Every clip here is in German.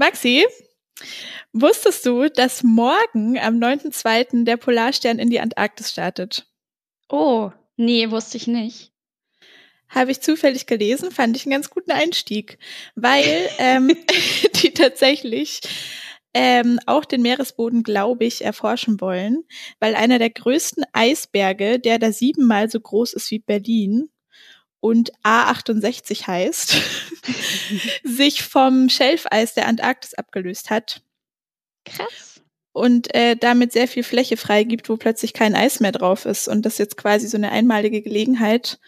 Maxi, wusstest du, dass morgen am 9.2. der Polarstern in die Antarktis startet? Oh, nee, wusste ich nicht. Habe ich zufällig gelesen, fand ich einen ganz guten Einstieg, weil ähm, die tatsächlich ähm, auch den Meeresboden, glaube ich, erforschen wollen, weil einer der größten Eisberge, der da siebenmal so groß ist wie Berlin und A68 heißt, sich vom Schelfeis der Antarktis abgelöst hat. Krass. Und äh, damit sehr viel Fläche freigibt, wo plötzlich kein Eis mehr drauf ist. Und das ist jetzt quasi so eine einmalige Gelegenheit,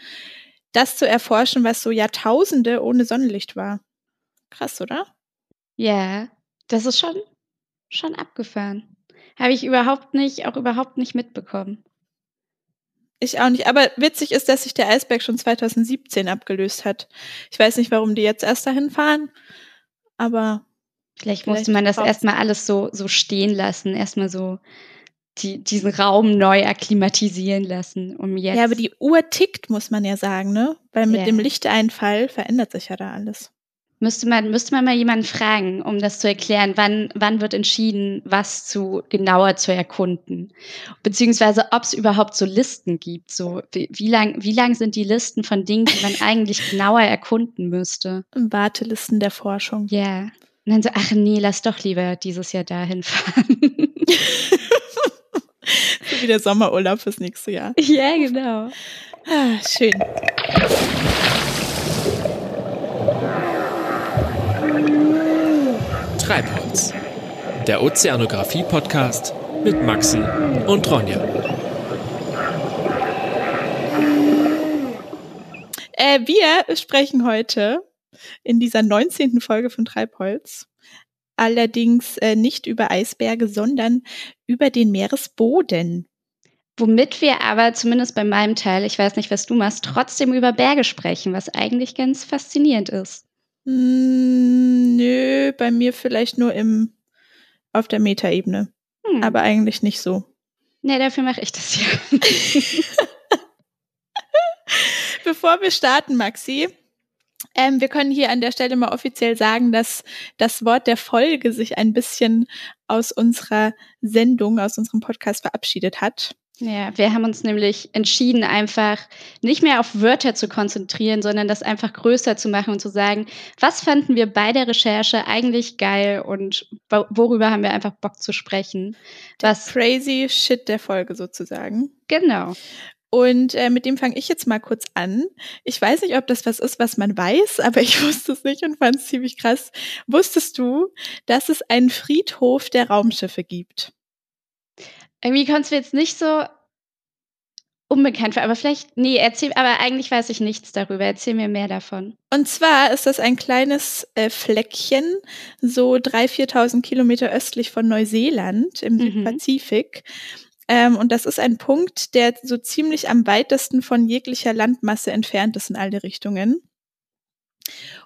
das zu erforschen, was so Jahrtausende ohne Sonnenlicht war. Krass, oder? Ja, das ist schon, schon abgefahren. Habe ich überhaupt nicht, auch überhaupt nicht mitbekommen. Ich auch nicht. Aber witzig ist, dass sich der Eisberg schon 2017 abgelöst hat. Ich weiß nicht, warum die jetzt erst dahin fahren, aber. Vielleicht, vielleicht musste man das erstmal alles so, so stehen lassen, erstmal so die, diesen Raum neu akklimatisieren lassen, um jetzt. Ja, aber die Uhr tickt, muss man ja sagen, ne? Weil mit yeah. dem Lichteinfall verändert sich ja da alles. Müsste man, müsste man mal jemanden fragen, um das zu erklären, wann, wann wird entschieden, was zu genauer zu erkunden. Beziehungsweise ob es überhaupt so Listen gibt. So, wie, wie lang, wie lang sind die Listen von Dingen, die man eigentlich genauer erkunden müsste? Wartelisten der Forschung. Ja. Yeah. Und dann so, ach nee, lass doch lieber dieses Jahr dahin fahren. so wie der Sommerurlaub fürs nächste Jahr. Ja, genau. Ah, schön. Treibholz, der Ozeanographie-Podcast mit Maxi und Ronja. Äh, wir sprechen heute in dieser 19. Folge von Treibholz allerdings äh, nicht über Eisberge, sondern über den Meeresboden. Womit wir aber zumindest bei meinem Teil, ich weiß nicht, was du machst, trotzdem über Berge sprechen, was eigentlich ganz faszinierend ist. Hm, nö, bei mir vielleicht nur im auf der Metaebene. Hm. Aber eigentlich nicht so. Nee, dafür mache ich das ja. Bevor wir starten, Maxi, ähm, wir können hier an der Stelle mal offiziell sagen, dass das Wort der Folge sich ein bisschen aus unserer Sendung, aus unserem Podcast verabschiedet hat. Ja, wir haben uns nämlich entschieden, einfach nicht mehr auf Wörter zu konzentrieren, sondern das einfach größer zu machen und zu sagen, was fanden wir bei der Recherche eigentlich geil und worüber haben wir einfach Bock zu sprechen. Was crazy Shit der Folge sozusagen. Genau. Und äh, mit dem fange ich jetzt mal kurz an. Ich weiß nicht, ob das was ist, was man weiß, aber ich wusste es nicht und fand es ziemlich krass. Wusstest du, dass es einen Friedhof der Raumschiffe gibt? Irgendwie kommt es mir jetzt nicht so unbekannt vor, aber vielleicht, nee, erzähl, aber eigentlich weiß ich nichts darüber. Erzähl mir mehr davon. Und zwar ist das ein kleines äh, Fleckchen, so 3.000, 4.000 Kilometer östlich von Neuseeland im mhm. Südpazifik. Ähm, und das ist ein Punkt, der so ziemlich am weitesten von jeglicher Landmasse entfernt ist in alle Richtungen.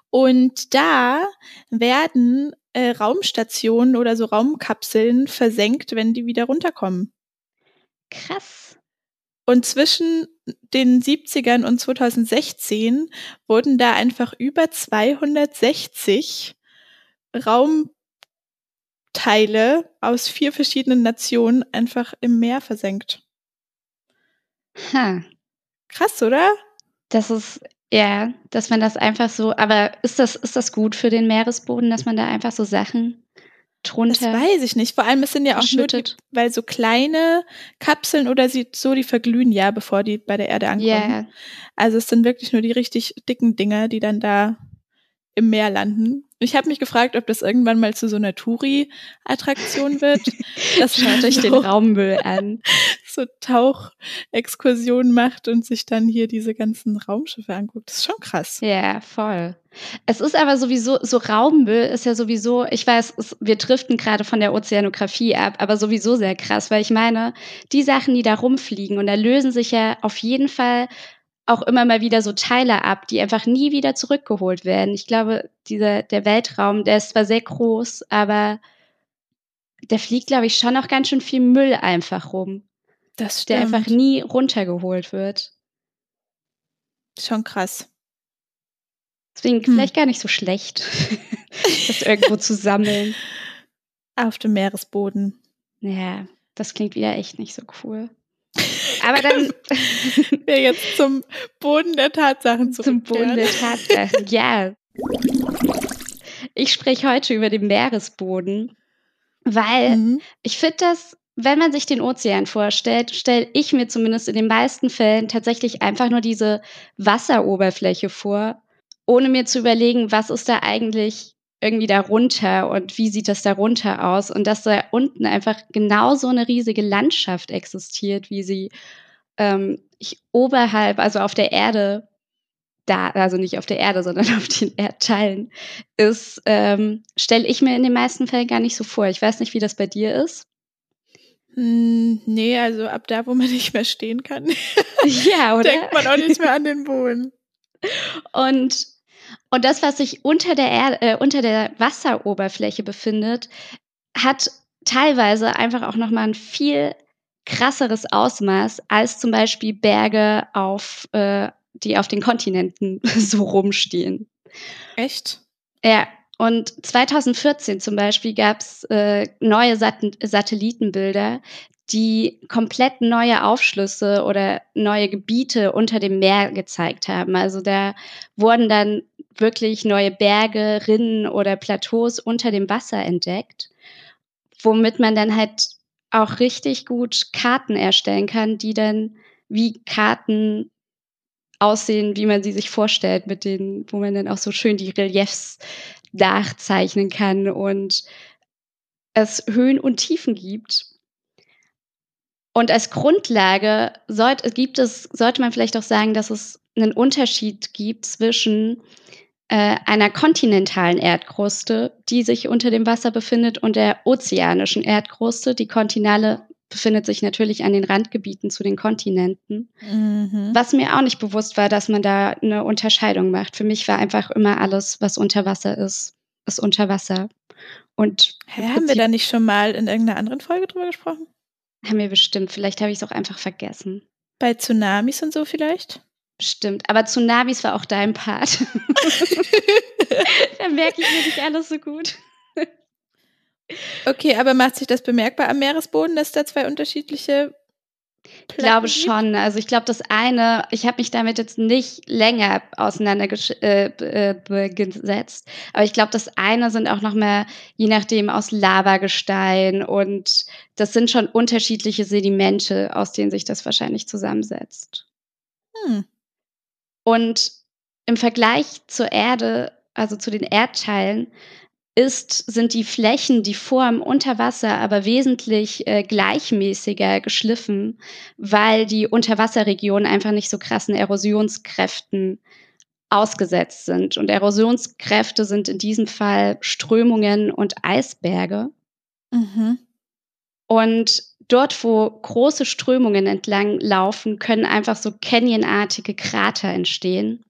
Und da werden äh, Raumstationen oder so Raumkapseln versenkt, wenn die wieder runterkommen. Krass. Und zwischen den 70ern und 2016 wurden da einfach über 260 Raumteile aus vier verschiedenen Nationen einfach im Meer versenkt. Ha. Krass, oder? Das ist ja, dass man das einfach so, aber ist das, ist das gut für den Meeresboden, dass man da einfach so Sachen drunter. Das weiß ich nicht. Vor allem, es sind ja auch nur, die, weil so kleine Kapseln oder sie, so, die verglühen ja, bevor die bei der Erde ankommen. Yeah. Also es sind wirklich nur die richtig dicken Dinger, die dann da im Meer landen. Ich habe mich gefragt, ob das irgendwann mal zu so einer Touri-Attraktion wird. Das schaut euch den Raummüll an. So Tauchexkursion macht und sich dann hier diese ganzen Raumschiffe anguckt. Das ist schon krass. Ja, voll. Es ist aber sowieso, so Raummüll ist ja sowieso, ich weiß, es, wir driften gerade von der Ozeanographie ab, aber sowieso sehr krass, weil ich meine, die Sachen, die da rumfliegen und da lösen sich ja auf jeden Fall auch immer mal wieder so Teile ab, die einfach nie wieder zurückgeholt werden. Ich glaube, dieser, der Weltraum, der ist zwar sehr groß, aber der fliegt, glaube ich, schon auch ganz schön viel Müll einfach rum. Das stimmt. Der einfach nie runtergeholt wird. Schon krass. Deswegen hm. vielleicht gar nicht so schlecht. das irgendwo zu sammeln. Auf dem Meeresboden. Ja, das klingt wieder echt nicht so cool. Aber dann. Wir jetzt zum Boden der Tatsachen Zum Boden der Tatsachen, ja. Ich spreche heute über den Meeresboden, weil mhm. ich finde das, wenn man sich den Ozean vorstellt, stelle ich mir zumindest in den meisten Fällen tatsächlich einfach nur diese Wasseroberfläche vor, ohne mir zu überlegen, was ist da eigentlich irgendwie darunter und wie sieht das darunter aus und dass da unten einfach genauso eine riesige Landschaft existiert, wie sie ähm, ich, oberhalb, also auf der Erde, da, also nicht auf der Erde, sondern auf den Erdteilen, ist, ähm, stelle ich mir in den meisten Fällen gar nicht so vor. Ich weiß nicht, wie das bei dir ist. Hm, nee, also ab da, wo man nicht mehr stehen kann, ja, oder? denkt man auch nicht mehr an den Boden. Und und das, was sich unter der, Erde, äh, unter der Wasseroberfläche befindet, hat teilweise einfach auch nochmal ein viel krasseres Ausmaß als zum Beispiel Berge, auf, äh, die auf den Kontinenten so rumstehen. Echt? Ja, und 2014 zum Beispiel gab es äh, neue Sat Satellitenbilder, die komplett neue Aufschlüsse oder neue Gebiete unter dem Meer gezeigt haben. Also da wurden dann wirklich neue Berge, Rinnen oder Plateaus unter dem Wasser entdeckt, womit man dann halt auch richtig gut Karten erstellen kann, die dann wie Karten aussehen, wie man sie sich vorstellt, mit denen, wo man dann auch so schön die Reliefs nachzeichnen kann und es Höhen und Tiefen gibt. Und als Grundlage sollte, gibt es, sollte man vielleicht auch sagen, dass es einen Unterschied gibt zwischen äh, einer kontinentalen Erdkruste, die sich unter dem Wasser befindet, und der ozeanischen Erdkruste. Die kontinentale befindet sich natürlich an den Randgebieten zu den Kontinenten. Mhm. Was mir auch nicht bewusst war, dass man da eine Unterscheidung macht. Für mich war einfach immer alles, was unter Wasser ist, ist unter Wasser. Und Hä, haben wir da nicht schon mal in irgendeiner anderen Folge drüber gesprochen? Haben wir bestimmt. Vielleicht habe ich es auch einfach vergessen. Bei Tsunamis und so vielleicht? Stimmt, aber Tsunamis war auch dein Part. da merke ich mir nicht alles so gut. Okay, aber macht sich das bemerkbar am Meeresboden, dass da zwei unterschiedliche ich glaube schon. Also ich glaube, das eine, ich habe mich damit jetzt nicht länger auseinandergesetzt, äh, äh, aber ich glaube, das eine sind auch noch mehr, je nachdem, aus Lavagestein und das sind schon unterschiedliche Sedimente, aus denen sich das wahrscheinlich zusammensetzt. Hm. Und im Vergleich zur Erde, also zu den Erdteilen, ist, sind die Flächen, die Form unter Wasser aber wesentlich äh, gleichmäßiger geschliffen, weil die Unterwasserregionen einfach nicht so krassen Erosionskräften ausgesetzt sind. Und Erosionskräfte sind in diesem Fall Strömungen und Eisberge. Mhm. Und dort, wo große Strömungen entlang laufen, können einfach so canyonartige Krater entstehen.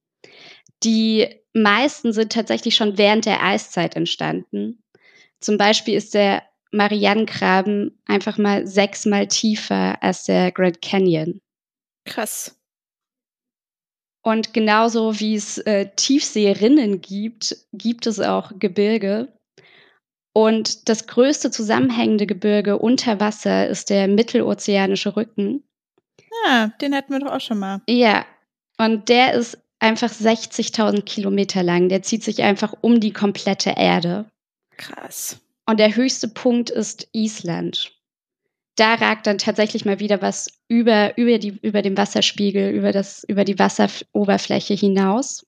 Die meisten sind tatsächlich schon während der Eiszeit entstanden. Zum Beispiel ist der Marianengraben einfach mal sechsmal tiefer als der Grand Canyon. Krass. Und genauso wie es äh, Tiefseerinnen gibt, gibt es auch Gebirge. Und das größte zusammenhängende Gebirge unter Wasser ist der mittelozeanische Rücken. Ja, den hatten wir doch auch schon mal. Ja, und der ist einfach 60.000 Kilometer lang. Der zieht sich einfach um die komplette Erde. Krass. Und der höchste Punkt ist Island. Da ragt dann tatsächlich mal wieder was über, über, die, über den Wasserspiegel, über, das, über die Wasseroberfläche hinaus.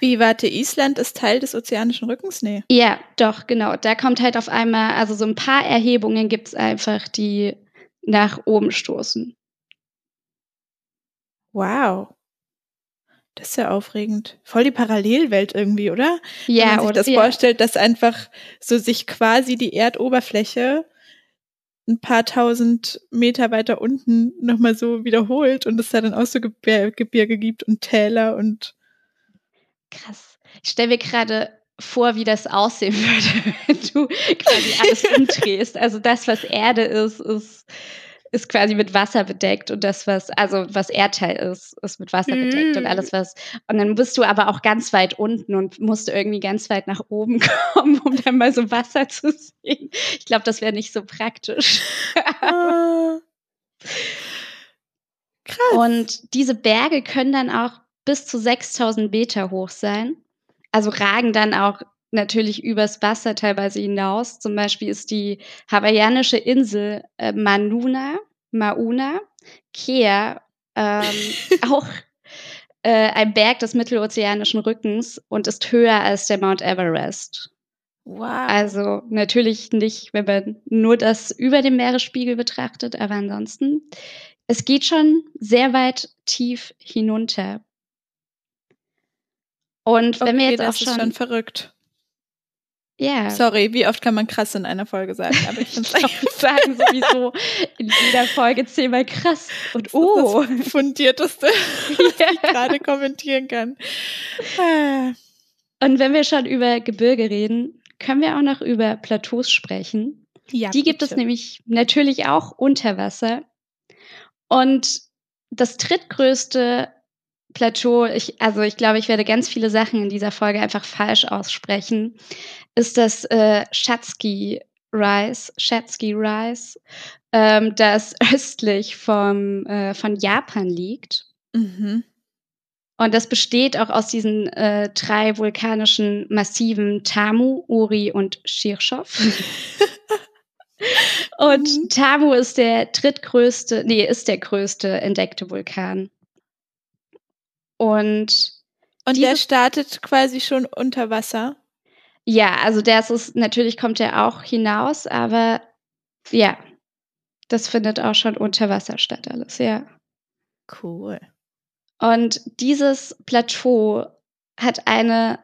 Wie, warte, Island ist Teil des ozeanischen Rückens? Nee. Ja, doch, genau. Da kommt halt auf einmal, also so ein paar Erhebungen gibt es einfach, die nach oben stoßen. Wow. Das ist ja aufregend. Voll die Parallelwelt irgendwie, oder? Ja, Wenn man sich oder, das ja. vorstellt, dass einfach so sich quasi die Erdoberfläche ein paar tausend Meter weiter unten nochmal so wiederholt und es da dann auch so Gebir Gebirge gibt und Täler und Krass. Ich stelle mir gerade vor, wie das aussehen würde, wenn du quasi alles umdrehst. Also das, was Erde ist, ist ist quasi mit Wasser bedeckt und das, was, also was Erdteil ist, ist mit Wasser bedeckt und Mm. alles was. Und dann bist du aber auch ganz weit unten und musst irgendwie ganz weit nach oben kommen, um dann mal so Wasser zu sehen. Ich glaube, das wäre nicht so praktisch. Ah. Krass. Und diese Berge können dann auch bis zu 6000 Meter hoch sein. Also ragen dann auch natürlich übers Wasser teilweise hinaus. Zum Beispiel ist die hawaiianische Insel äh, Manuna, Mauna, Kea, ähm, auch äh, ein Berg des mittelozeanischen Rückens und ist höher als der Mount Everest. wow. Also natürlich nicht, wenn man nur das über dem Meeresspiegel betrachtet, aber ansonsten, es geht schon sehr weit tief hinunter. Und wenn wir Okay, jetzt auch das ist schon, schon verrückt. Ja, Sorry, wie oft kann man krass in einer Folge sagen? Aber ich finde wir sagen sowieso in jeder Folge zehnmal krass und oh, das fundierteste, was Ja. ich gerade kommentieren kann. Und wenn wir schon über Gebirge reden, können wir auch noch über Plateaus sprechen. Ja, Die gibt es bitte. nämlich natürlich auch unter Wasser. Und das drittgrößte Plateau, ich, also ich glaube, ich werde ganz viele Sachen in dieser Folge einfach falsch aussprechen, ist das äh, Shatsky Rise, Shatsky Rise, ähm, das östlich vom, äh, von Japan liegt. Mhm. Und das besteht auch aus diesen äh, drei vulkanischen Massiven Tamu, Uri und Shirshov. und Mhm. Tamu ist der drittgrößte, nee, ist der größte entdeckte Vulkan. Und Und der startet quasi schon unter Wasser. ja, also das ist, natürlich kommt er auch hinaus, aber ja, das findet auch schon unter Wasser statt alles, ja. Cool. Und dieses Plateau hat eine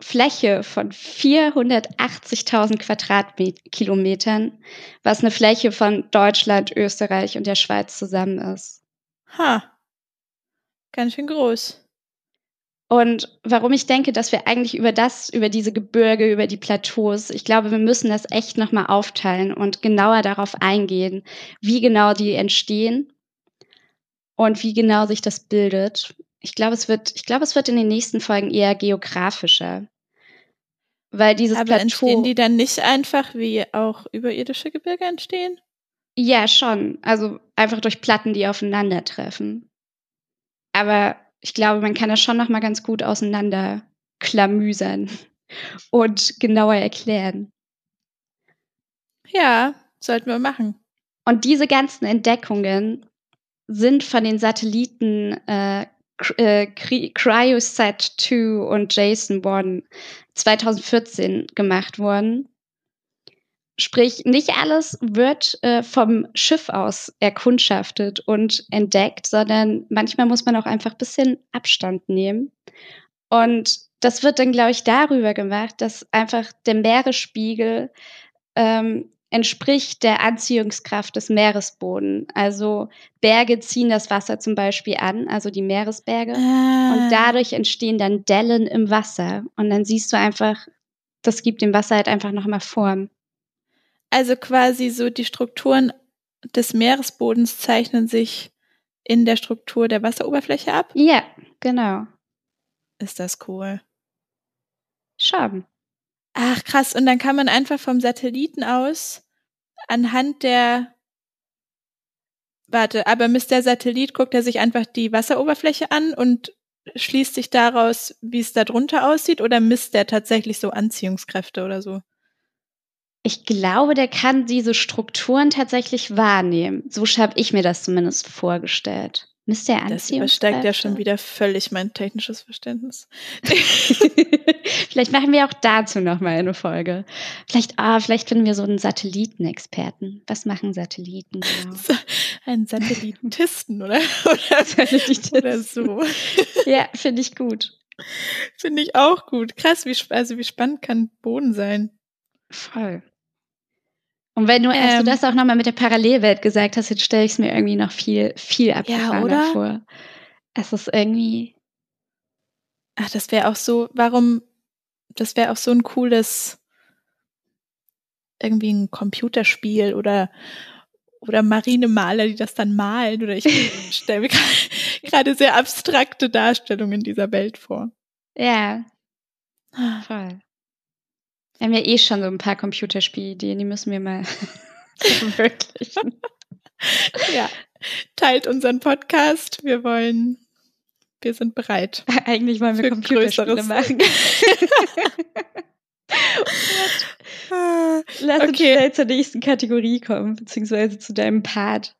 Fläche von 480.000 Quadratkilometern, was eine Fläche von Deutschland, Österreich und der Schweiz zusammen ist. Ha. Ganz schön groß. Und warum ich denke, dass wir eigentlich über das, über diese Gebirge, über die Plateaus, ich glaube, wir müssen das echt nochmal aufteilen und genauer darauf eingehen, wie genau die entstehen und wie genau sich das bildet. Ich glaube, es wird, ich glaube, es wird in den nächsten Folgen eher geografischer. Weil dieses Aber Plateau. entstehen die dann nicht einfach, wie auch überirdische Gebirge entstehen? Ja, schon. Also einfach durch Platten, die aufeinandertreffen. Aber ich glaube, man kann das schon noch mal ganz gut auseinander klamüsern und genauer erklären. Ja, sollten wir machen. Und diese ganzen Entdeckungen sind von den Satelliten äh, äh, Cry- Cryosat 2 und Jason 1 2014 gemacht worden. Sprich, nicht alles wird äh, vom Schiff aus erkundschaftet und entdeckt, sondern manchmal muss man auch einfach ein bisschen Abstand nehmen. Und das wird dann, glaube ich, darüber gemacht, dass einfach der Meeresspiegel ähm, entspricht der Anziehungskraft des Meeresboden. Also Berge ziehen das Wasser zum Beispiel an, also die Meeresberge. Ah. Und dadurch entstehen dann Dellen im Wasser. Und dann siehst du einfach, das gibt dem Wasser halt einfach nochmal Form. Also quasi so die Strukturen des Meeresbodens zeichnen sich in der Struktur der Wasseroberfläche ab. Ja, genau. Ist das cool. Schon. Ach krass, und dann kann man einfach vom Satelliten aus anhand der Warte, aber misst der Satellit, guckt er sich einfach die Wasseroberfläche an und schließt sich daraus, wie es da drunter aussieht, oder misst der tatsächlich so Anziehungskräfte oder so? Ich glaube, der kann diese Strukturen tatsächlich wahrnehmen. So habe ich mir das zumindest vorgestellt. Misst der Das übersteigt ja schon wieder völlig mein technisches Verständnis. vielleicht machen wir auch dazu noch mal eine Folge. Vielleicht, ah, vielleicht finden wir so einen Satellitenexperten. Was machen Satelliten genau? Ein Satellitisten, oder? oder? Satelliten. Oder so. Ja, finde ich gut. Finde ich auch gut. Krass, wie, also wie spannend kann Boden sein? Voll. Und wenn du, als Ähm. du das auch nochmal mit der Parallelwelt gesagt hast, jetzt stelle ich es mir irgendwie noch viel, viel abgefahrener oder? vor. Es ist irgendwie, Ach, das wäre auch so, warum, das wäre auch so ein cooles, irgendwie ein Computerspiel oder oder Marinemaler, die das dann malen. Oder ich stelle mir gerade sehr abstrakte Darstellungen dieser Welt vor. Ja. Voll. Wir haben ja eh schon so ein paar Computerspielideen, die müssen wir mal verwirklichen. ja. Teilt unseren Podcast. Wir wollen, wir sind bereit. Eigentlich wollen wir Computerspiele machen. Lass uns okay. schnell zur nächsten Kategorie kommen, beziehungsweise zu deinem Part.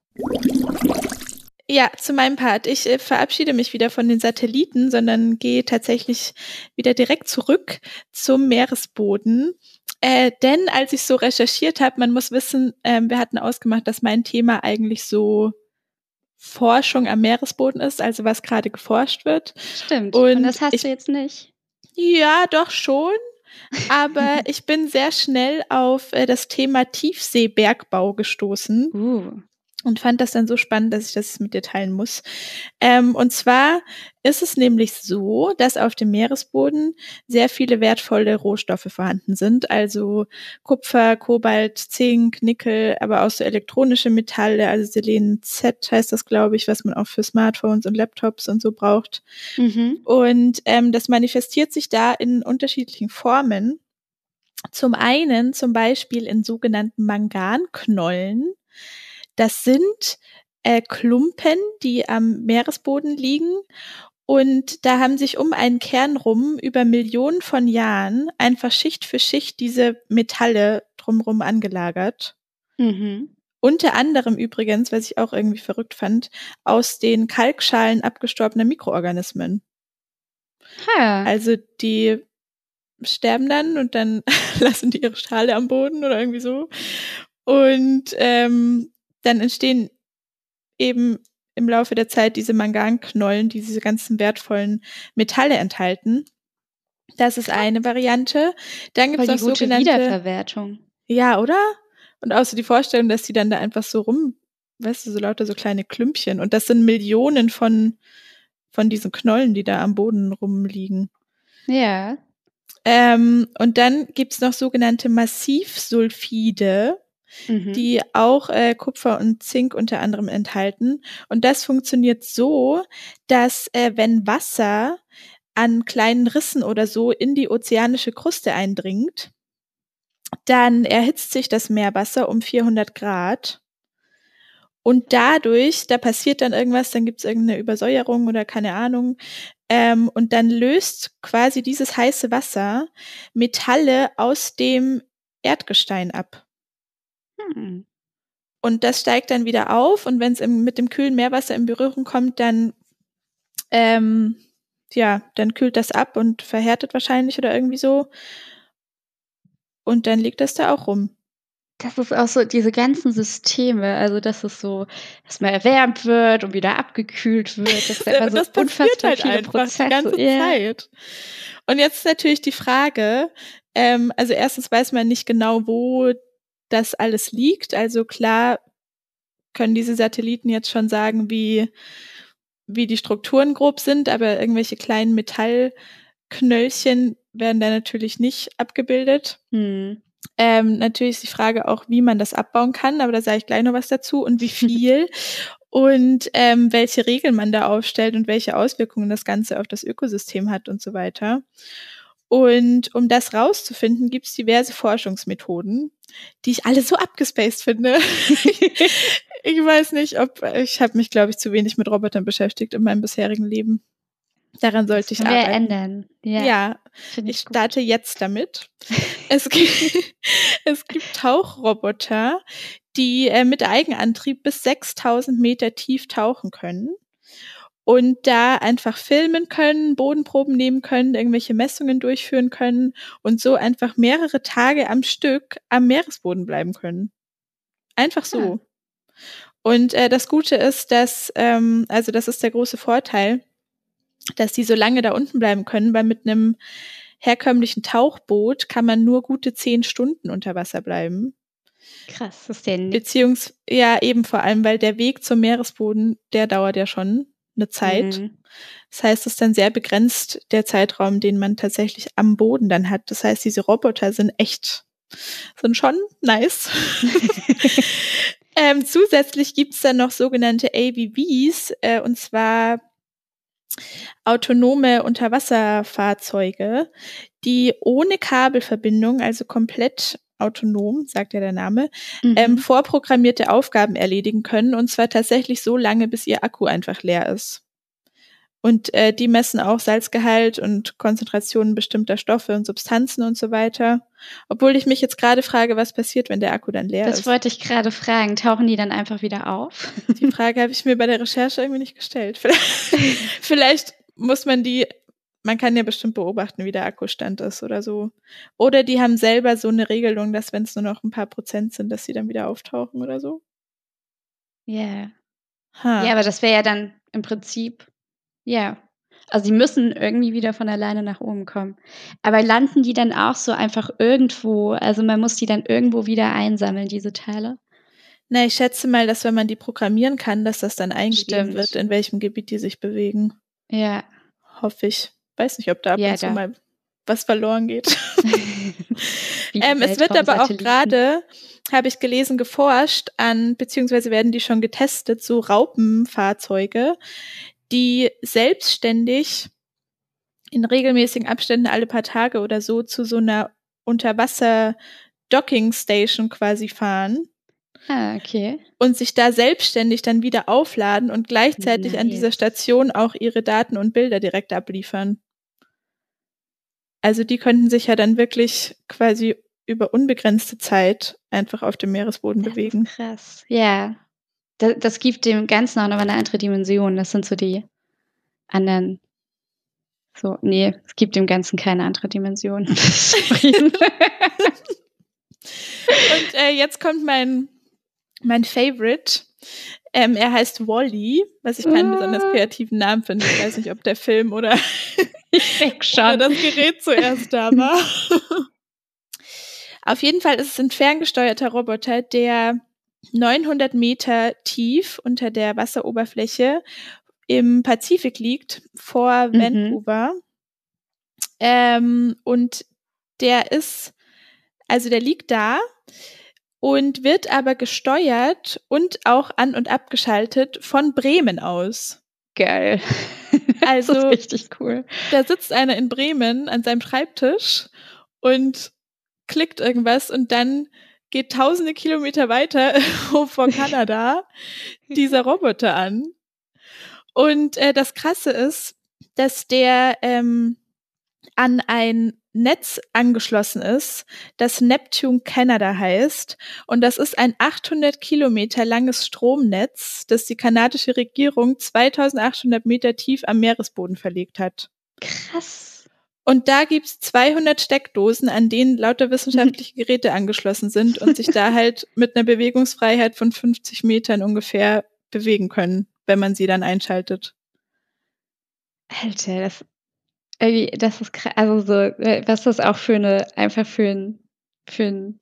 Ja, zu meinem Part. Ich äh, verabschiede mich wieder von den Satelliten, sondern gehe tatsächlich wieder direkt zurück zum Meeresboden. Äh, denn als ich so recherchiert habe, man muss wissen, äh, wir hatten ausgemacht, dass mein Thema eigentlich so Forschung am Meeresboden ist, also was gerade geforscht wird. Stimmt. Und, Und das hast ich, du jetzt nicht. Ja, doch schon. Aber ich bin sehr schnell auf äh, das Thema Tiefseebergbau gestoßen. Uh und fand das dann so spannend, dass ich das mit dir teilen muss. Ähm, und zwar ist es nämlich so, dass auf dem Meeresboden sehr viele wertvolle Rohstoffe vorhanden sind, also Kupfer, Kobalt, Zink, Nickel, aber auch so elektronische Metalle, also Selen Z heißt das, glaube ich, was man auch für Smartphones und Laptops und so braucht. Mhm. Und ähm, das manifestiert sich da in unterschiedlichen Formen. Zum einen zum Beispiel in sogenannten Manganknollen. Das sind äh, Klumpen, die am Meeresboden liegen. Und da haben sich um einen Kern rum über Millionen von Jahren einfach Schicht für Schicht diese Metalle drumherum angelagert. Mhm. Unter anderem übrigens, was ich auch irgendwie verrückt fand, aus den Kalkschalen abgestorbener Mikroorganismen. Ha. Also die sterben dann und dann lassen die ihre Schale am Boden oder irgendwie so. Und ähm, dann entstehen eben im Laufe der Zeit diese Manganknollen, die diese ganzen wertvollen Metalle enthalten. Das ist eine Variante. Dann gibt es noch sogenannte Wiederverwertung. Ja, oder? Und außer die Vorstellung, dass die dann da einfach so rum, weißt du, so lauter so kleine Klümpchen. Und das sind Millionen von, von diesen Knollen, die da am Boden rumliegen. Ja. Ähm, und dann gibt's noch sogenannte Massivsulfide mhm. die auch äh, Kupfer und Zink unter anderem enthalten. Und das funktioniert so, dass äh, wenn Wasser an kleinen Rissen oder so in die ozeanische Kruste eindringt, dann erhitzt sich das Meerwasser um 400 Grad. Und dadurch, da passiert dann irgendwas, dann gibt es irgendeine Übersäuerung oder keine Ahnung. Ähm, und dann löst quasi dieses heiße Wasser Metalle aus dem Erdgestein ab. Hm. Und das steigt dann wieder auf und wenn es mit dem kühlen Meerwasser in Berührung kommt, dann ähm, ja, dann kühlt das ab und verhärtet wahrscheinlich oder irgendwie so. Und dann liegt das da auch rum. Das ist auch so, diese ganzen Systeme, also dass es so, dass man erwärmt wird und wieder abgekühlt wird. Das, ist einfach das so unfassbar halt viele Prozesse. die ganze yeah. Zeit. Und jetzt ist natürlich die Frage, ähm, also erstens weiß man nicht genau, wo das alles liegt. Also klar können diese Satelliten jetzt schon sagen, wie, wie die Strukturen grob sind, aber irgendwelche kleinen Metallknöllchen werden da natürlich nicht abgebildet. Hm. Ähm, natürlich ist die Frage auch, wie man das abbauen kann, aber da sage ich gleich noch was dazu und wie viel und ähm, welche Regeln man da aufstellt und welche Auswirkungen das Ganze auf das Ökosystem hat und so weiter. Und um das rauszufinden, gibt es diverse Forschungsmethoden, die ich alle so abgespaced finde. ich weiß nicht, ob ich habe mich, glaube ich, zu wenig mit Robotern beschäftigt in meinem bisherigen Leben. Daran sollte ich arbeiten. ändern. Ja, ja ich, ich starte jetzt damit. es, gibt, es gibt Tauchroboter, die äh, mit Eigenantrieb bis 6000 Meter tief tauchen können und da einfach filmen können, Bodenproben nehmen können, irgendwelche Messungen durchführen können und so einfach mehrere Tage am Stück am Meeresboden bleiben können. Einfach so. Ja. Und äh, das Gute ist, dass, ähm, also das ist der große Vorteil, dass die so lange da unten bleiben können, weil mit einem herkömmlichen Tauchboot kann man nur gute zehn Stunden unter Wasser bleiben. Krass, das ist denn? Beziehungsweise, ja, eben vor allem, weil der Weg zum Meeresboden, der dauert ja schon eine Zeit. Mhm. Das heißt, es ist dann sehr begrenzt der Zeitraum, den man tatsächlich am Boden dann hat. Das heißt, diese Roboter sind echt, sind schon nice. Ähm, zusätzlich gibt's dann noch sogenannte AVVs, äh, und zwar autonome Unterwasserfahrzeuge, die ohne Kabelverbindung, also komplett autonom, sagt ja der Name, mhm. ähm, vorprogrammierte Aufgaben erledigen können und zwar tatsächlich so lange, bis ihr Akku einfach leer ist. Und äh, die messen auch Salzgehalt und Konzentrationen bestimmter Stoffe und Substanzen und so weiter. Obwohl ich mich jetzt gerade frage, was passiert, wenn der Akku dann leer das ist. Das wollte ich gerade fragen. Tauchen die dann einfach wieder auf? Die Frage habe ich mir bei der Recherche irgendwie nicht gestellt. Vielleicht, vielleicht muss man die, man kann ja bestimmt beobachten, wie der Akkustand ist oder so. Oder die haben selber so eine Regelung, dass wenn es nur noch ein paar Prozent sind, dass sie dann wieder auftauchen oder so. Ja. Yeah. Ja, aber das wäre ja dann im Prinzip ja. Also die müssen irgendwie wieder von alleine nach oben kommen. Aber landen die dann auch so einfach irgendwo? Also man muss die dann irgendwo wieder einsammeln, diese Teile? Na, ich schätze mal, dass wenn man die programmieren kann, dass das dann eingegeben Stimmt. wird, in welchem Gebiet die sich bewegen. Ja. Hoffe ich. Weiß nicht, ob da ab ja, und zu mal was verloren geht. ähm, es wird aber auch gerade, habe ich gelesen, geforscht an, beziehungsweise werden die schon getestet, so Raupenfahrzeuge, die selbstständig in regelmäßigen Abständen alle paar Tage oder so zu so einer Unterwasser-Docking-Station quasi fahren. Ah, okay. Und sich da selbstständig dann wieder aufladen und gleichzeitig nice. an dieser Station auch ihre Daten und Bilder direkt abliefern. Also die könnten sich ja dann wirklich quasi über unbegrenzte Zeit einfach auf dem Meeresboden das bewegen. krass. Ja das, das gibt dem Ganzen auch noch eine andere Dimension. Das sind so die anderen. So, nee, es gibt dem Ganzen keine andere Dimension. Und äh, jetzt kommt mein, mein Favorite. Ähm, er heißt Wally, was ich keinen ah. besonders kreativen Namen finde. Ich weiß nicht, ob der Film oder, oder das Gerät zuerst da war. Auf jeden Fall ist es ein ferngesteuerter Roboter, der 900 Meter tief unter der Wasseroberfläche im Pazifik liegt, vor mhm. Vancouver. Ähm, und der ist, also der liegt da und wird aber gesteuert und auch an- und abgeschaltet von Bremen aus. Geil. Also, das ist richtig cool. Da sitzt einer in Bremen an seinem Schreibtisch und klickt irgendwas und dann geht tausende Kilometer weiter vor Kanada dieser Roboter an. Und äh, das Krasse ist, dass der ähm, an ein Netz angeschlossen ist, das Neptune Canada heißt. Und das ist ein 800 Kilometer langes Stromnetz, das die kanadische Regierung 2800 Meter tief am Meeresboden verlegt hat. Krass. Und da gibt's 200 Steckdosen, an denen lauter wissenschaftliche Geräte angeschlossen sind und sich da halt mit einer Bewegungsfreiheit von 50 Metern ungefähr bewegen können, wenn man sie dann einschaltet. Alter, das, das ist. Also so, äh, was das auch für eine, einfach für ein, für ein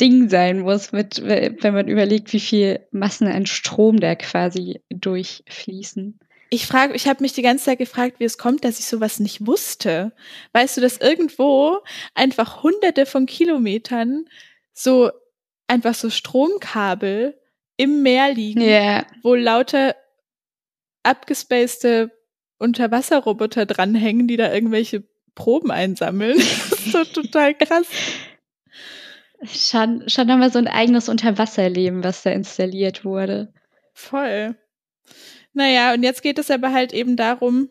Ding sein muss, mit, wenn man überlegt, wie viel Massen an Strom da quasi durchfließen. Ich frage, ich habe mich die ganze Zeit gefragt, wie es kommt, dass ich sowas nicht wusste. Weißt du, dass irgendwo einfach hunderte von Kilometern so einfach so Stromkabel im Meer liegen, yeah. wo lauter abgespacede Unterwasserroboter dranhängen, die da irgendwelche Proben einsammeln. das ist so total krass. Schon, schon nochmal so ein eigenes Unterwasserleben, was da installiert wurde. Voll. Naja, und jetzt geht es aber halt eben darum,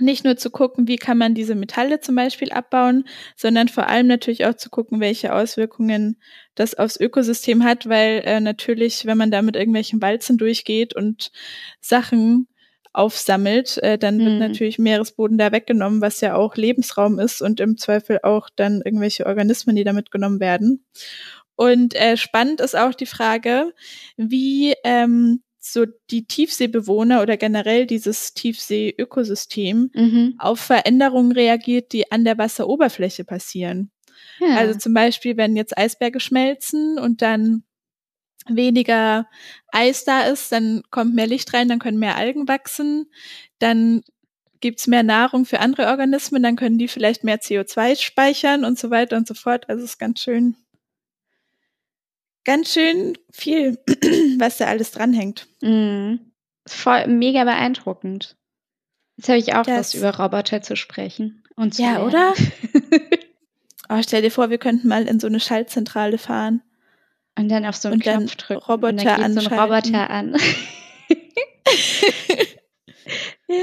nicht nur zu gucken, wie kann man diese Metalle zum Beispiel abbauen, sondern vor allem natürlich auch zu gucken, welche Auswirkungen das aufs Ökosystem hat, weil äh, natürlich, wenn man da mit irgendwelchen Walzen durchgeht und Sachen aufsammelt, äh, dann wird mhm. natürlich Meeresboden da weggenommen, was ja auch Lebensraum ist und im Zweifel auch dann irgendwelche Organismen, die da mitgenommen werden. Und äh, spannend ist auch die Frage, wie ähm, so die Tiefseebewohner oder generell dieses Tiefsee-Ökosystem mhm. auf Veränderungen reagiert, die an der Wasseroberfläche passieren. Ja. Also zum Beispiel, wenn jetzt Eisberge schmelzen und dann weniger Eis da ist, dann kommt mehr Licht rein, dann können mehr Algen wachsen, dann gibt's mehr Nahrung für andere Organismen, dann können die vielleicht mehr CO2 speichern und so weiter und so fort. Also es ist ganz schön ganz schön viel, was da alles dranhängt. Mhm. Voll mega beeindruckend. Jetzt habe ich auch Das- Lust, über Roboter zu sprechen. Und zu Ja, lernen. oder? Oh, stell dir vor, wir könnten mal in so eine Schaltzentrale fahren. Und dann auf so einen Und Knopf drücken. Roboter und dann geht so ein. Roboter an. ja.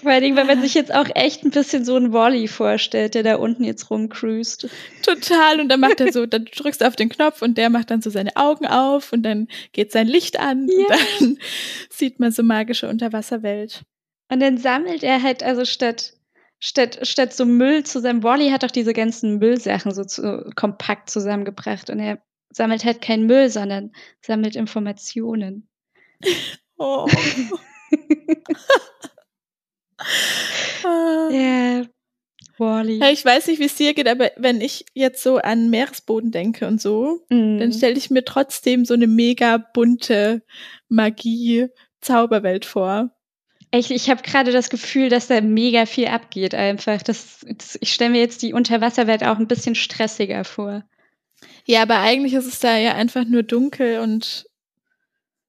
Vor allen Dingen, weil man sich jetzt auch echt ein bisschen so einen Wally vorstellt, der da unten jetzt rumcruist. Total. Und dann macht er so, dann drückst du auf den Knopf und der macht dann so seine Augen auf und dann geht sein Licht an Ja. und dann sieht man so magische Unterwasserwelt. Und dann sammelt er halt, also statt, statt, statt so Müll zusammen, Wally hat auch diese ganzen Müllsachen so zu, kompakt zusammengebracht und er sammelt halt keinen Müll, sondern sammelt Informationen. Oh. Ah. Ja, Wally. Ja, ich weiß nicht, wie es dir geht, aber wenn ich jetzt so an Meeresboden denke und so, dann Mhm. stelle ich mir trotzdem so eine mega bunte Magie-Zauberwelt vor. Ich, ich habe gerade das Gefühl, dass da mega viel abgeht einfach. Das, das, ich stelle mir jetzt die Unterwasserwelt auch ein bisschen stressiger vor. Ja, aber eigentlich ist es da ja einfach nur dunkel und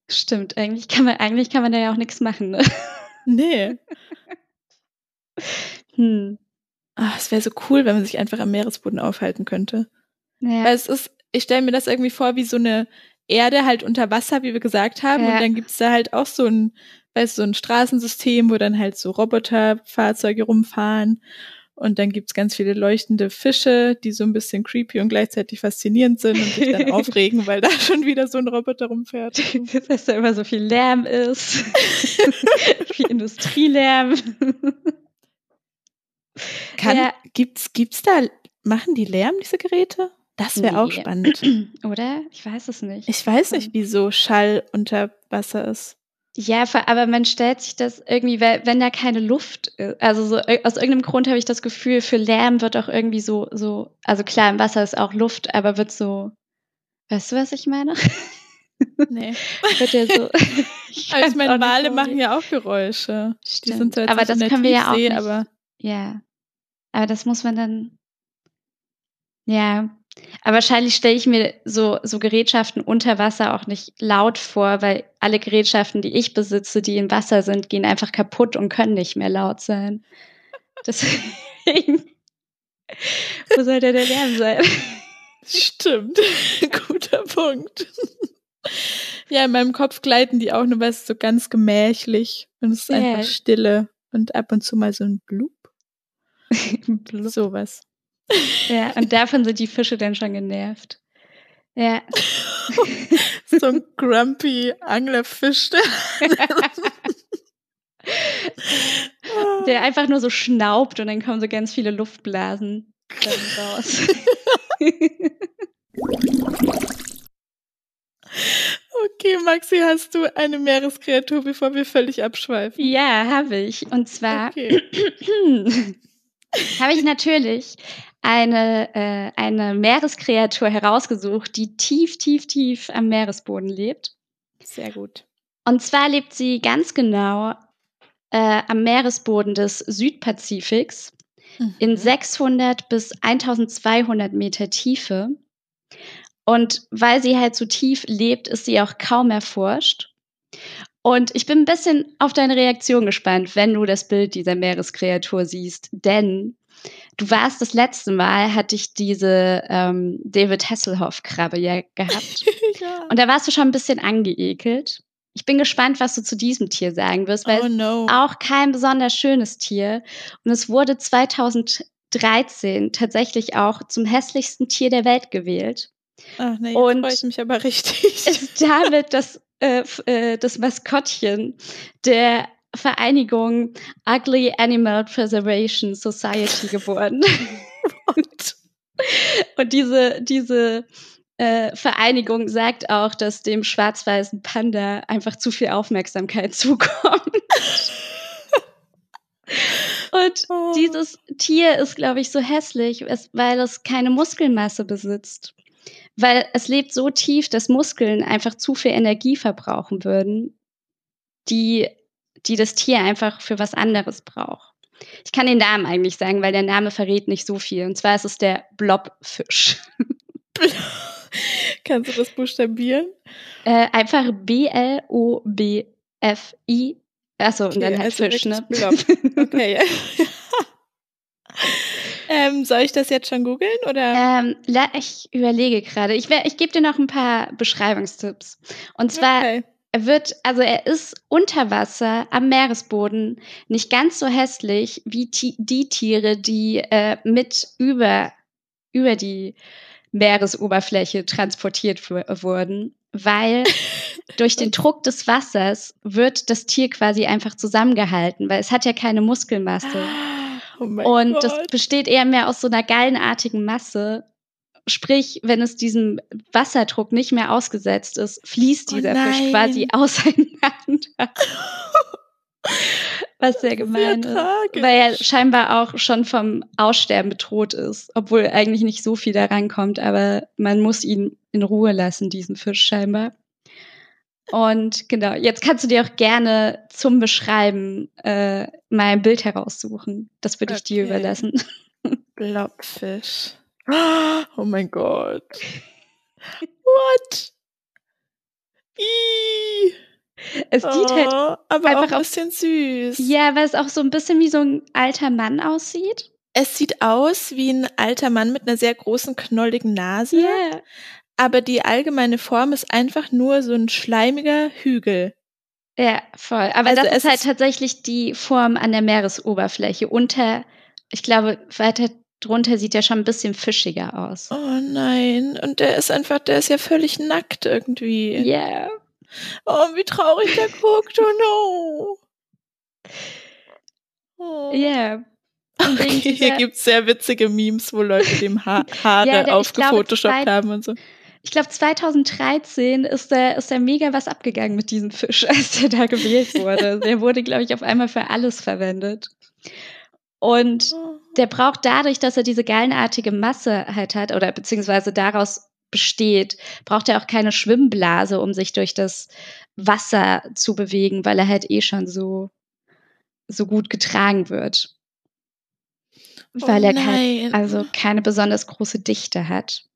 Stimmt, eigentlich kann man, eigentlich kann man da ja auch nichts machen. Ne? nee. Hm. Ah, es wäre so cool, wenn man sich einfach am Meeresboden aufhalten könnte. Weil Ja. es ist, ich stelle mir das irgendwie vor wie so eine Erde halt unter Wasser, wie wir gesagt haben. Ja. Und dann gibt's da halt auch so ein, weißt du, so ein Straßensystem, wo dann halt so Roboterfahrzeuge rumfahren. Und dann gibt's ganz viele leuchtende Fische, die so ein bisschen creepy und gleichzeitig faszinierend sind und sich dann aufregen, weil da schon wieder so ein Roboter rumfährt. Dass da immer so viel Lärm ist. viel Industrielärm. Kann, Ja. gibt's, gibt's da, machen die Lärm, diese Geräte? Das wäre auch Nee. spannend. Oder? Ich weiß es nicht. Ich weiß nicht, wieso Schall unter Wasser ist. Ja, aber man stellt sich das irgendwie, wenn da keine Luft ist, also so, ir- aus irgendeinem Grund habe ich das Gefühl, für Lärm wird auch irgendwie so, so, also klar, im Wasser ist auch Luft, aber wird so, weißt du, was ich meine? Nee. wird ja so. Aber ich meine, Wale so machen ja auch Geräusche. Die Stimmt. sind zwar jetzt aber das können wir ja auch nicht. aber Ja. Aber das muss man dann. Ja. Aber wahrscheinlich stelle ich mir so, so Gerätschaften unter Wasser auch nicht laut vor, weil alle Gerätschaften, die ich besitze, die im Wasser sind, gehen einfach kaputt und können nicht mehr laut sein. Deswegen. Wo soll denn der Lärm sein? stimmt. Guter Punkt. ja, in meinem Kopf gleiten die auch nur was so ganz gemächlich und es ist Ja. einfach Stille und ab und zu mal so ein Blub. Blub. Sowas. Ja, und davon sind die Fische dann schon genervt. Ja. So ein grumpy Anglerfisch. Der einfach nur so schnaubt und dann kommen so ganz viele Luftblasen raus. Okay, Maxi, hast du eine Meereskreatur, bevor wir völlig abschweifen? ja, habe ich. Und zwar Okay. habe ich natürlich eine, äh, eine Meereskreatur herausgesucht, die tief, tief, tief am Meeresboden lebt. Sehr gut. Und zwar lebt sie ganz genau äh, am Meeresboden des Südpazifiks in Mhm. 600 bis 1200 Meter Tiefe. Und weil sie halt so tief lebt, ist sie auch kaum erforscht. Und ich bin ein bisschen auf deine Reaktion gespannt, wenn du das Bild dieser Meereskreatur siehst. Denn du warst das letzte Mal, hatte ich diese ähm, David Hasselhoff-Krabbe ja gehabt. ja. Und da warst du schon ein bisschen angeekelt. Ich bin gespannt, was du zu diesem Tier sagen wirst, weil oh no. auch kein besonders schönes Tier. Und es wurde 2013 tatsächlich auch zum hässlichsten Tier der Welt gewählt. Ach nee, und- freue ich mich aber richtig. Ist damit das, äh, äh, das Maskottchen der Vereinigung Ugly Animal Preservation Society geworden. Und diese, diese äh, Vereinigung sagt auch, dass dem schwarz-weißen Panda einfach zu viel Aufmerksamkeit zukommt. Und Oh. dieses Tier ist, glaube ich, so hässlich, weil es keine Muskelmasse besitzt. Weil es lebt so tief, dass Muskeln einfach zu viel Energie verbrauchen würden, die, die das Tier einfach für was anderes braucht. Ich kann den Namen eigentlich sagen, weil der Name verrät nicht so viel. Und zwar ist es der Blobfisch. Kannst du das buchstabieren? Äh, einfach B-L-O-B-F-I. Achso, und dann halt also Fisch, ne? Blob. Okay, ja. ähm, soll ich das jetzt schon googeln oder? Ähm, ich überlege gerade. Ich, ich gebe dir noch ein paar Beschreibungstipps. Und zwar, okay. Er wird, also er ist unter Wasser am Meeresboden nicht ganz so hässlich wie die Tiere, die äh, mit über, über die Meeresoberfläche transportiert wu- wurden, weil durch den Druck des Wassers wird das Tier quasi einfach zusammengehalten, weil es hat ja keine Muskelmasse. Oh Und Gott. das besteht eher mehr aus so einer gallenartigen Masse. Sprich, wenn es diesem Wasserdruck nicht mehr ausgesetzt ist, fließt Oh dieser Fisch nein. quasi auseinander. Was sehr gemein Sehr ist. tragisch. Weil er scheinbar auch schon vom Aussterben bedroht ist. Obwohl eigentlich nicht so viel da rankommt, aber man muss ihn in Ruhe lassen, diesen Fisch scheinbar. Und genau, jetzt kannst du dir auch gerne zum Beschreiben äh, mal ein Bild heraussuchen. Das würde ich dir Okay. überlassen. Blobfisch. Oh mein Gott. What? Ih. Es sieht halt, Oh, aber einfach auch ein bisschen süß. ja, weil es auch so ein bisschen wie so ein alter Mann aussieht. Es sieht aus wie ein alter Mann mit einer sehr großen, knolligen Nase. Ja. Aber die allgemeine Form ist einfach nur so ein schleimiger Hügel. Ja, voll. Aber Also das ist halt ist- tatsächlich die Form an der Meeresoberfläche. Unter, ich glaube, weiter drunter sieht er schon ein bisschen fischiger aus. Oh nein. Und der ist einfach, der ist ja völlig nackt irgendwie. Ja. Oh, wie traurig der guckt. Oh no. Oh. Wegen Okay, hier dieser- gibt's sehr witzige Memes, wo Leute dem ha Haare Ja, aufgefotoshoppt haben und so. Ich glaube, 2013 ist da, ist da mega was abgegangen mit diesem Fisch, als der da gewählt wurde. der wurde, glaube ich, auf einmal für alles verwendet. Und der braucht dadurch, dass er diese gallenartige Masse halt hat, oder beziehungsweise daraus besteht, braucht er auch keine Schwimmblase, um sich durch das Wasser zu bewegen, weil er halt eh schon so, so gut getragen wird. Weil oh er kein, also keine besonders große Dichte hat.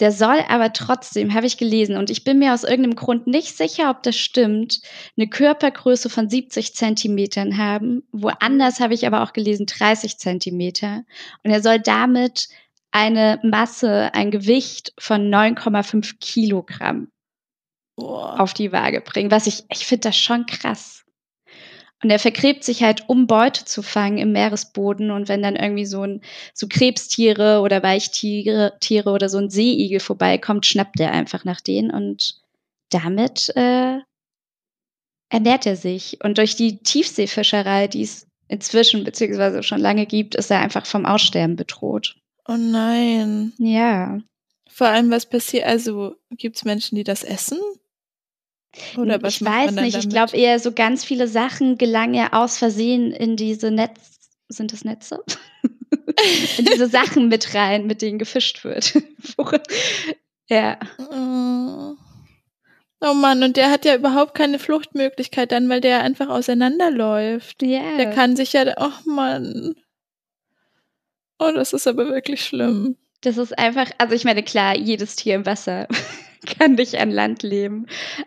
Der soll aber trotzdem, habe ich gelesen, und ich bin mir aus irgendeinem Grund nicht sicher, ob das stimmt, eine Körpergröße von 70 Zentimetern haben. Woanders habe ich aber auch gelesen 30 Zentimeter. Und er soll damit eine Masse, ein Gewicht von 9,5 Kilogramm Boah. auf die Waage bringen. Was ich, ich finde das schon krass. Und er vergräbt sich halt, um Beute zu fangen im Meeresboden. Und wenn dann irgendwie so ein, so Krebstiere oder Weichtiere Tiere oder so ein Seeigel vorbeikommt, schnappt er einfach nach denen und damit äh, ernährt er sich. Und durch die Tiefseefischerei, die es inzwischen beziehungsweise schon lange gibt, ist er einfach vom Aussterben bedroht. Oh nein. Ja. Vor allem, was passiert, also gibt's Menschen, die das essen? Oder was ich weiß nicht, ich glaube eher so ganz viele Sachen gelangen ja aus Versehen in diese Netz, sind das Netze? in diese Sachen mit rein, mit denen gefischt wird. ja. Oh. oh Mann, und der hat ja überhaupt keine Fluchtmöglichkeit dann, weil der einfach auseinanderläuft. Ja. Der kann sich ja, oh Mann. Oh, das ist aber wirklich schlimm. Das ist einfach, also ich meine, klar, jedes Tier im Wasser kann nicht an Land leben,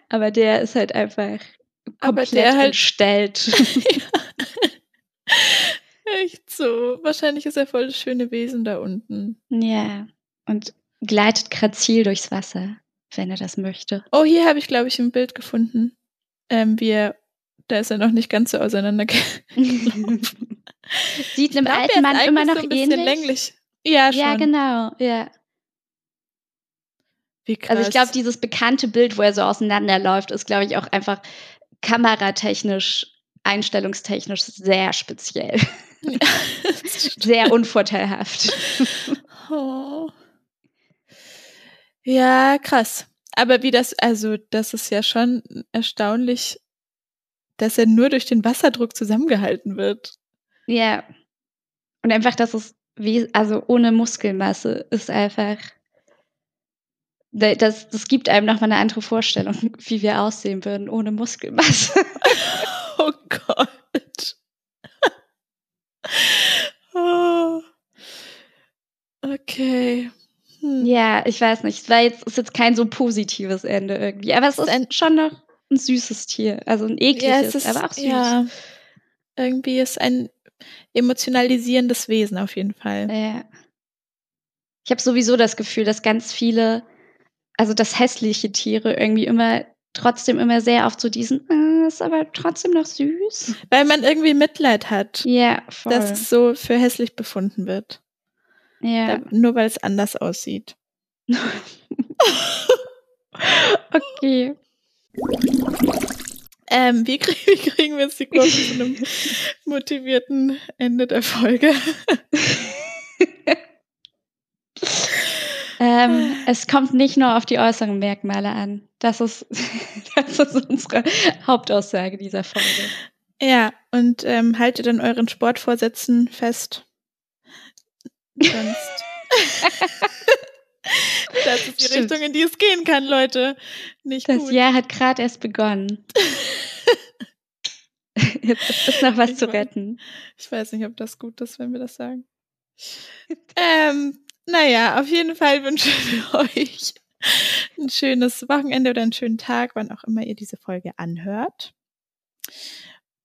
aber der ist halt einfach Aber komplett der halt- entstellt. Echt so. Wahrscheinlich ist er voll das schöne Wesen da unten. ja. Und gleitet grazil durchs Wasser, wenn er das möchte. Oh, hier habe ich, glaube ich, ein Bild gefunden. Ähm, wie er, da ist er noch nicht ganz so auseinander. Sieht einem alten Mann immer noch so ein bisschen ähnlich. länglich. Ja, schon. Ja, genau, ja. Also ich glaube, dieses bekannte Bild, wo er so auseinanderläuft, ist, glaube ich, auch einfach kameratechnisch, einstellungstechnisch sehr speziell. sehr unvorteilhaft. oh. Ja, krass. Aber wie das, also das ist ja schon erstaunlich, dass er nur durch den Wasserdruck zusammengehalten wird. Ja. Und einfach, dass es wie, also ohne Muskelmasse ist einfach. Das, das gibt einem nochmal eine andere Vorstellung, wie wir aussehen würden ohne Muskelmasse. Oh Gott. oh. Okay. Hm. Ja, ich weiß nicht. Es war jetzt, ist jetzt kein so positives Ende irgendwie. Aber es ist ein, schon noch ein süßes Tier. Also ein ekliges, ja, ist, aber auch süß. Ja, irgendwie ist ein emotionalisierendes Wesen auf jeden Fall. Ja. Ich habe sowieso das Gefühl, dass ganz viele, also dass hässliche Tiere irgendwie immer trotzdem immer sehr oft so diesen, äh, ist aber trotzdem noch süß. Weil man irgendwie Mitleid hat. Ja, voll. Dass es so für hässlich befunden wird. Ja. Da, nur weil es anders aussieht. okay. Ähm, wie, krieg, wie, kriegen wir jetzt die Kurve zu einem motivierten Ende der Folge? ähm, es kommt nicht nur auf die äußeren Merkmale an. Das ist, das ist unsere Hauptaussage dieser Folge. Ja, und ähm, haltet an euren Sportvorsätzen fest. Sonst. das ist die Stimmt. Richtung, in die es gehen kann, Leute. Nicht das gut. Jahr hat gerade erst begonnen. Jetzt ist noch was ich zu weiß, retten. Ich weiß nicht, ob das gut ist, wenn wir das sagen. ähm, naja, auf jeden Fall wünschen wir euch ein schönes Wochenende oder einen schönen Tag, wann auch immer ihr diese Folge anhört.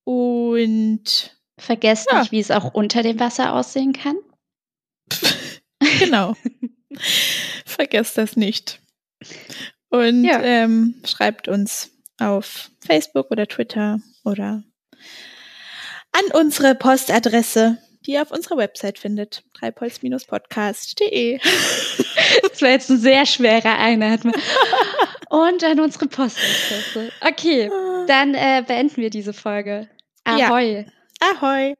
Und vergesst ja. nicht, wie es auch unter dem Wasser aussehen kann. genau. Vergesst das nicht. Und ja. ähm, schreibt uns auf Facebook oder Twitter oder an unsere Postadresse, die ihr auf unserer Website findet. treibholz-podcast.de. Das war jetzt ein sehr schwerer Einheit. Und an unsere Postadresse. Okay, dann äh, beenden wir diese Folge. Ahoi. Ja. Ahoi.